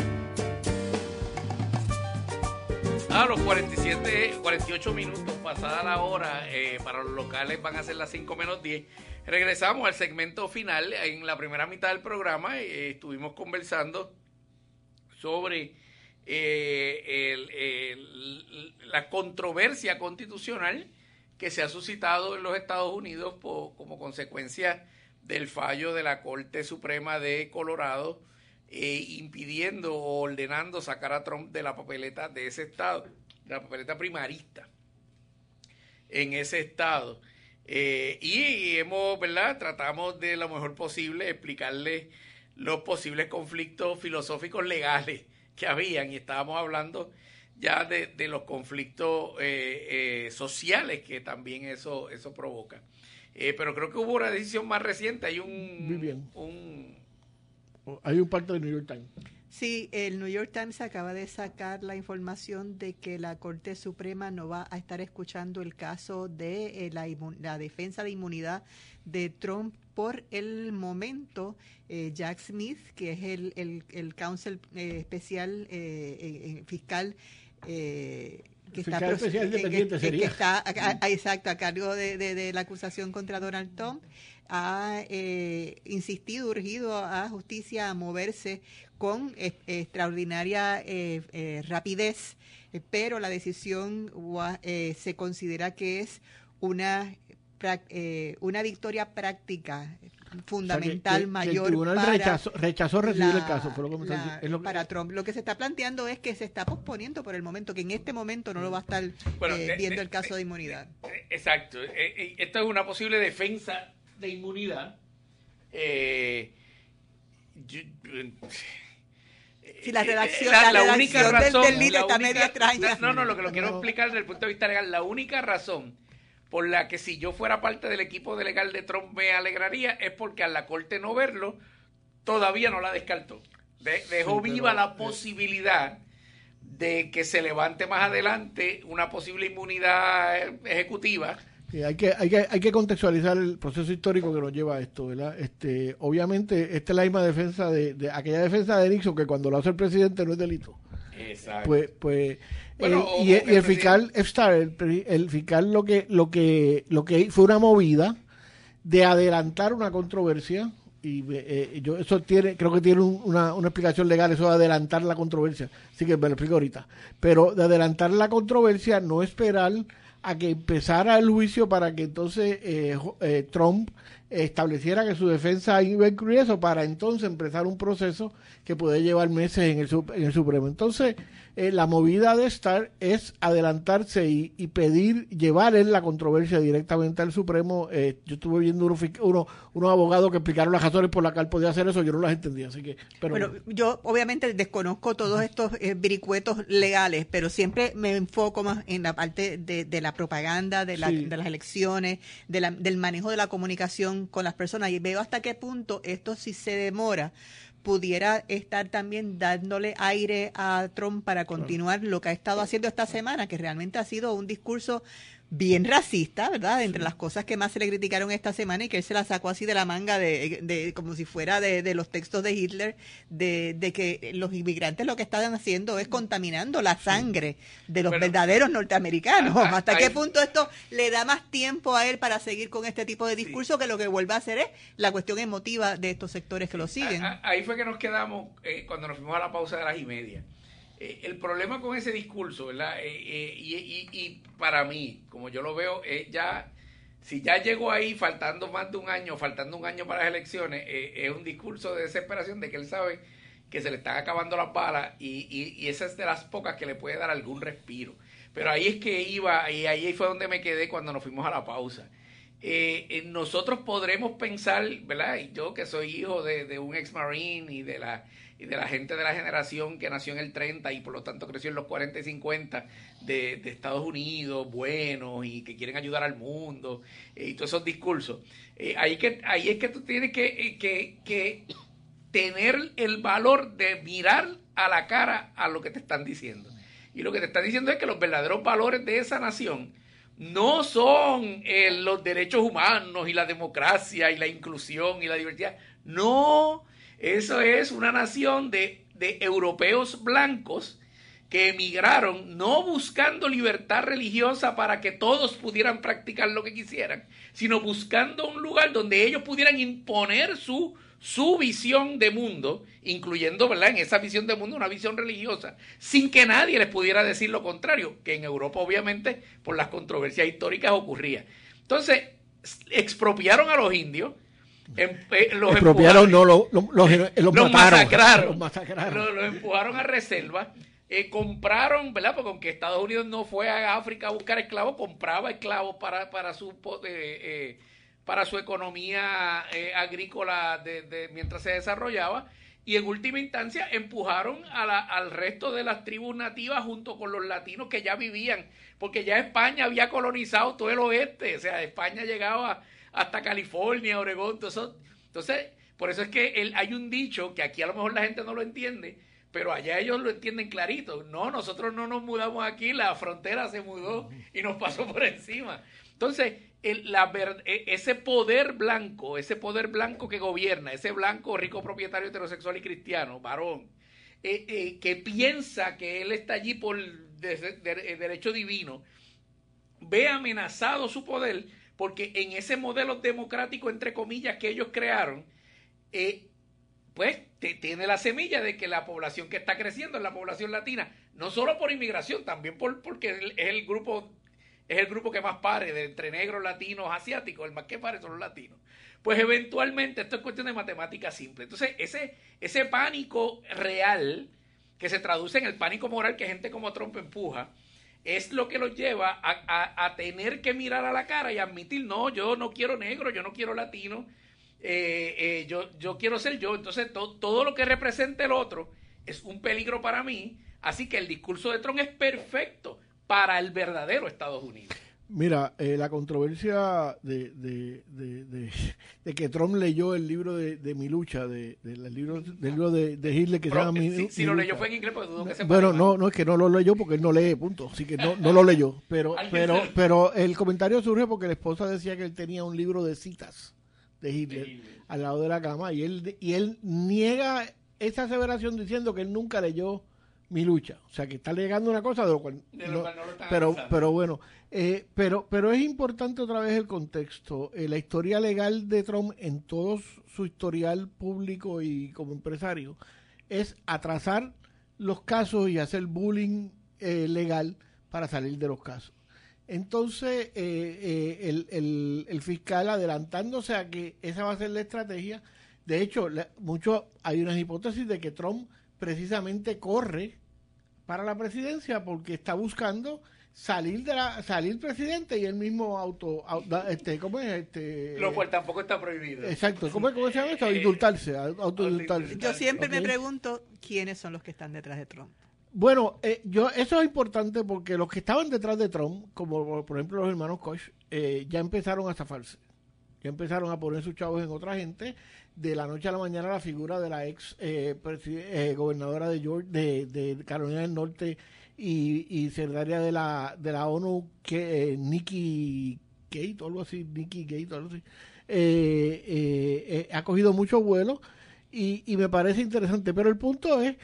A los 47, 48 minutos pasada la hora, eh, para los locales van a ser las 5 menos 10. Regresamos al segmento final. En la primera mitad del programa eh, estuvimos conversando sobre eh, la controversia constitucional que se ha suscitado en los Estados Unidos como consecuencia del fallo de la Corte Suprema de Colorado eh, impidiendo o ordenando sacar a Trump de la papeleta de ese estado, de la papeleta primarista en ese estado. Eh, y hemos, ¿verdad? Tratamos de lo mejor posible explicarle los posibles conflictos filosóficos legales que habían y estábamos hablando ya de, de los conflictos eh, sociales que también eso, eso provoca. Eh, pero creo que hubo una decisión más reciente, hay un, Muy bien. un Hay un parte del New York Times. Sí, el New York Times acaba de sacar la información de que la Corte Suprema no va a estar escuchando el caso de eh, la, defensa de inmunidad de Trump por el momento. Eh, Jack Smith, que es el, el, el counsel eh, especial eh, eh, eh, fiscal. eh, que Fiscal pros- especial eh, que- independiente que- sería. que está a- a- exacto a cargo de, de- de la acusación contra Donald Trump ha eh, insistido, urgido a justicia a moverse con eh, extraordinaria eh, eh, rapidez, eh, pero la decisión se considera que es una una victoria práctica fundamental O sea, que- que- que mayor el tribunal para rechazó, rechazó recibir la- el caso. Fue lo que me está la- diciendo. Es lo que- para Trump. Lo que se está planteando es que se está posponiendo por el momento, que en este momento no lo va a estar Bueno, eh, de- viendo de- el caso de inmunidad. Exacto. Eh, eh, esto es una posible defensa de inmunidad. Eh, yo- Si la redacción, la, la la única redacción razón, del la está media extraña. No, no, lo que lo quiero explicar desde el punto de vista legal, la única razón por la que si yo fuera parte del equipo de legal de Trump me alegraría es porque a la corte no verlo todavía no la descartó. De- dejó Sí, viva la posibilidad de que se levante más adelante una posible inmunidad ejecutiva. Sí, hay que, hay que hay que contextualizar el proceso histórico que nos lleva a esto, ¿verdad? Este, obviamente, esta es la misma defensa de, de aquella defensa de Nixon que cuando lo hace el presidente no es delito. Exacto. Pues, pues Bueno, el- o- y, el- y el el fiscal Epstein, el, fiscal lo que lo que lo que fue una movida de adelantar una controversia y eh, yo eso tiene creo que tiene un- una, una explicación legal eso de adelantar la controversia así que me lo explico ahorita pero de adelantar la controversia no esperar a que empezara el juicio para que entonces eh, eh, Trump estableciera que su defensa iba a incluir eso para entonces empezar un proceso que puede llevar meses en el, en el Supremo. Entonces, eh, la movida de Star es adelantarse y, y pedir, llevar en la controversia directamente al Supremo. Eh, yo estuve viendo unos, fic- uno- unos abogados que explicaron las razones por las que él podía hacer eso, yo no las entendía, así que... Pero, Bueno, yo obviamente desconozco todos estos eh, vericuetos legales, pero siempre me enfoco más en la parte de, de la propaganda, de, la- Sí. de las elecciones, de la- del manejo de la comunicación con las personas y veo hasta qué punto esto sí se demora pudiera estar también dándole aire a Trump para continuar lo que ha estado haciendo esta semana, que realmente ha sido un discurso bien racista, ¿verdad? Entre las cosas que más se le criticaron esta semana y que él se la sacó así de la manga, de, de como si fuera de, de, los textos de Hitler, de, de, que los inmigrantes lo que están haciendo es contaminando la sangre de los verdaderos norteamericanos. ¿Hasta qué punto esto le da más tiempo a él para seguir con este tipo de discurso que lo que vuelve a hacer es la cuestión emotiva de estos sectores que lo siguen? Ahí fue que nos quedamos eh, cuando nos fuimos a la pausa de las y media eh, el problema con ese discurso, ¿verdad? Eh, eh, y, para mí, como yo lo veo, ya, si ya llegó ahí faltando más de un año, faltando un año para las elecciones, es un discurso de desesperación de que él sabe que se le están acabando las balas y, y, esa es de las pocas que le puede dar algún respiro. Pero ahí es que iba, y ahí fue donde me quedé cuando nos fuimos a la pausa. nosotros podremos pensar, ¿verdad? Y yo que soy hijo de, de un ex marine y de la y de la gente de la generación que nació en el 30 y por lo tanto creció en los 40 y 50 de, Estados Unidos, buenos y que quieren ayudar al mundo eh, y todos esos discursos. Eh, ahí, que, ahí es que tú tienes que, eh, que, que tener el valor de mirar a la cara a lo que te están diciendo. Y lo que te están diciendo es que los verdaderos valores de esa nación no son los derechos humanos y la democracia y la inclusión y la diversidad. No, eso es una nación de, de europeos blancos que emigraron no buscando libertad religiosa para que todos pudieran practicar lo que quisieran, sino buscando un lugar donde ellos pudieran imponer su, su visión de mundo, incluyendo, ¿verdad? En esa visión de mundo una visión religiosa, sin que nadie les pudiera decir lo contrario, que en Europa obviamente por las controversias históricas ocurría. Entonces, expropiaron a los indios, Em, eh, los expropiaron, no, los, los, los, masacraron. Los, empujaron a reserva. Eh, compraron, ¿verdad? Porque aunque Estados Unidos no fue a África a buscar esclavos, compraba esclavos para, para, su, eh, para su economía agrícola de, mientras se desarrollaba. Y en última instancia empujaron a la, al resto de las tribus nativas junto con los latinos que ya vivían, porque ya España había colonizado todo el oeste, o sea, España llegaba hasta California, Oregón, todo eso. Entonces, por eso es que hay un dicho que aquí a lo mejor la gente no lo entiende, pero allá ellos lo entienden clarito. No, nosotros no nos mudamos aquí, la frontera se mudó y nos pasó por encima. Entonces, e, ese poder blanco, ese poder blanco que gobierna, ese blanco rico propietario heterosexual y cristiano, varón, eh, eh, que piensa que él está allí por derecho divino, ve amenazado su poder porque en ese modelo democrático, entre comillas, que ellos crearon, eh, pues te, tiene la semilla de que la población que está creciendo es la población latina, no solo por inmigración, también por, porque es el grupo es el grupo que más pare de entre negros, latinos, asiáticos, el más que pare son los latinos. Pues eventualmente esto es cuestión de matemática simple. Entonces, ese, ese pánico real que se traduce en el pánico moral que gente como Trump empuja, es lo que los lleva a, tener que mirar a la cara y admitir, no, yo no quiero negro, yo no quiero latino, eh, eh, yo, yo quiero ser yo. Entonces, todo lo que represente el otro es un peligro para mí. Así que el discurso de Trump es perfecto para el verdadero Estados Unidos. Mira, eh, la controversia de, de, de, que Trump leyó el libro de, mi lucha, de, del libro, del libro de, Hitler que se llama mi, si, si lo leyó fue en inglés, porque dudo que se Bueno, no, no es que no lo leyó porque él no lee, punto. Así que no, no lo leyó. Pero, pero, pero el comentario surge porque la esposa decía que él tenía un libro de citas de Hitler, al lado de la cama y él, y él niega esa aseveración diciendo que él nunca leyó mi lucha. O sea, que está alegando una cosa de lo cual, no, pero, pero bueno, eh, pero, pero es importante otra vez el contexto. Eh, la historia legal de Trump en todo su historial público y como empresario es atrasar los casos y hacer bullying eh, legal para salir de los casos. Entonces, el, el, el, fiscal adelantándose a que esa va a ser la estrategia, de hecho, mucho, hay unas hipótesis de que Trump precisamente corre para la presidencia porque está buscando salir de la, salir presidente y él mismo auto, este cómo es este lo cual tampoco está prohibido. Exacto cómo, cómo se llama esto eh, indultarse autoindultarse. yo siempre me pregunto quiénes son los que están detrás de Trump. Bueno eh, yo eso es importante porque los que estaban detrás de Trump como por ejemplo los hermanos Koch eh, ya empezaron a zafarse. Ya empezaron a poner sus chavos en otra gente. De la noche a la mañana la figura de la ex eh, eh, gobernadora de, de, Carolina del Norte y, y secretaria de la, de la ONU, que Nikki Gate, algo así, Nikki Gate, algo así, ha cogido mucho vuelo y, y me parece interesante. Pero el punto es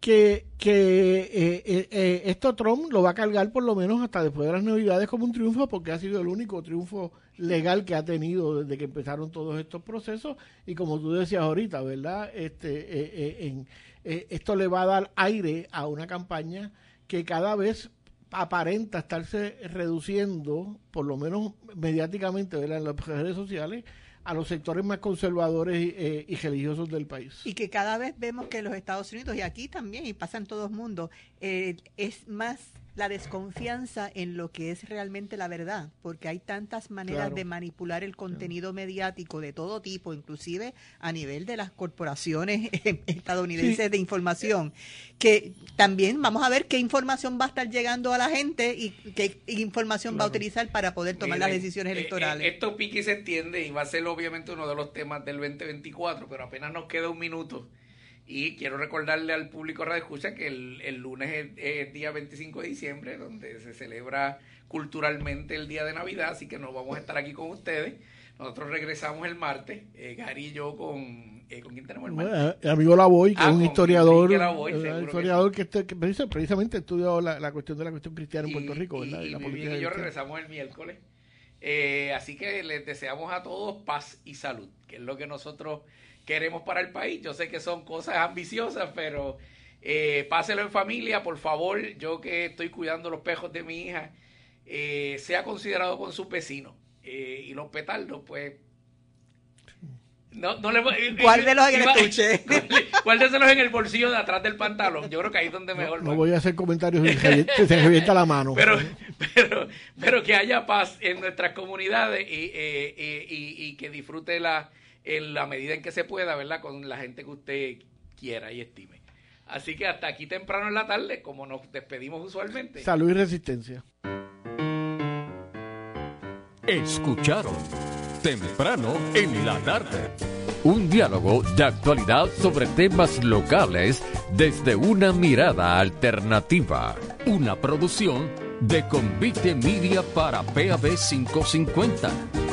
que, que eh, eh, eh, esto Trump lo va a cargar por lo menos hasta después de las Navidades como un triunfo, porque ha sido el único triunfo legal que ha tenido desde que empezaron todos estos procesos. Y como tú decías ahorita, ¿verdad? Este, en, esto le va a dar aire a una campaña que cada vez aparenta estarse reduciendo, por lo menos mediáticamente, ¿verdad? en las redes sociales, a los sectores más conservadores eh, y religiosos del país. Y que cada vez vemos que los Estados Unidos, y aquí también, y pasa en todo el mundo, eh, es más la desconfianza en lo que es realmente la verdad, porque hay tantas maneras de manipular el contenido mediático de todo tipo, inclusive a nivel de las corporaciones estadounidenses de información, que también vamos a ver qué información va a estar llegando a la gente y qué información va a utilizar para poder tomar las decisiones eh, eh, electorales. esto pique se entiende y va a ser obviamente uno de los temas del 2024, pero apenas nos queda un minuto. Y quiero recordarle al público Radio Escucha que el, el lunes es, día 25 de diciembre, donde se celebra culturalmente el día de Navidad, así que nos vamos a estar aquí con ustedes. Nosotros regresamos el martes, eh, Gary y yo con... Eh, ¿Con quién tenemos el martes? Eh, amigo Lavoy, que es ah, un historiador, un historiador que, este, que, precisamente estudió la, la, cuestión de la cuestión cristiana en Puerto Rico, ¿verdad? Y, y, y yo regresamos el miércoles. Eh, así que les deseamos a todos paz y salud, que es lo que nosotros queremos para el país. Yo sé que son cosas ambiciosas, pero eh, páselo en familia, por favor. Yo que estoy cuidando los pejos de mi hija, eh, sea considerado con sus vecinos. Eh, y los petardos, pues. No, no le, Guárdelos en el estuche. Guárdeselos en el bolsillo de atrás del pantalón. Yo creo que ahí es donde mejor. No, voy a hacer comentarios que se revienta la mano. Pero, pero, pero que haya paz en nuestras comunidades y, y, y que disfrute la, en la medida en que se pueda, ¿verdad? Con la gente que usted quiera y estime. Así que hasta aquí temprano en la tarde, como nos despedimos usualmente. Salud y resistencia. Escucharon temprano en la tarde. Un diálogo de actualidad sobre temas locales desde una mirada alternativa. Una producción de Convite Media para PAB 550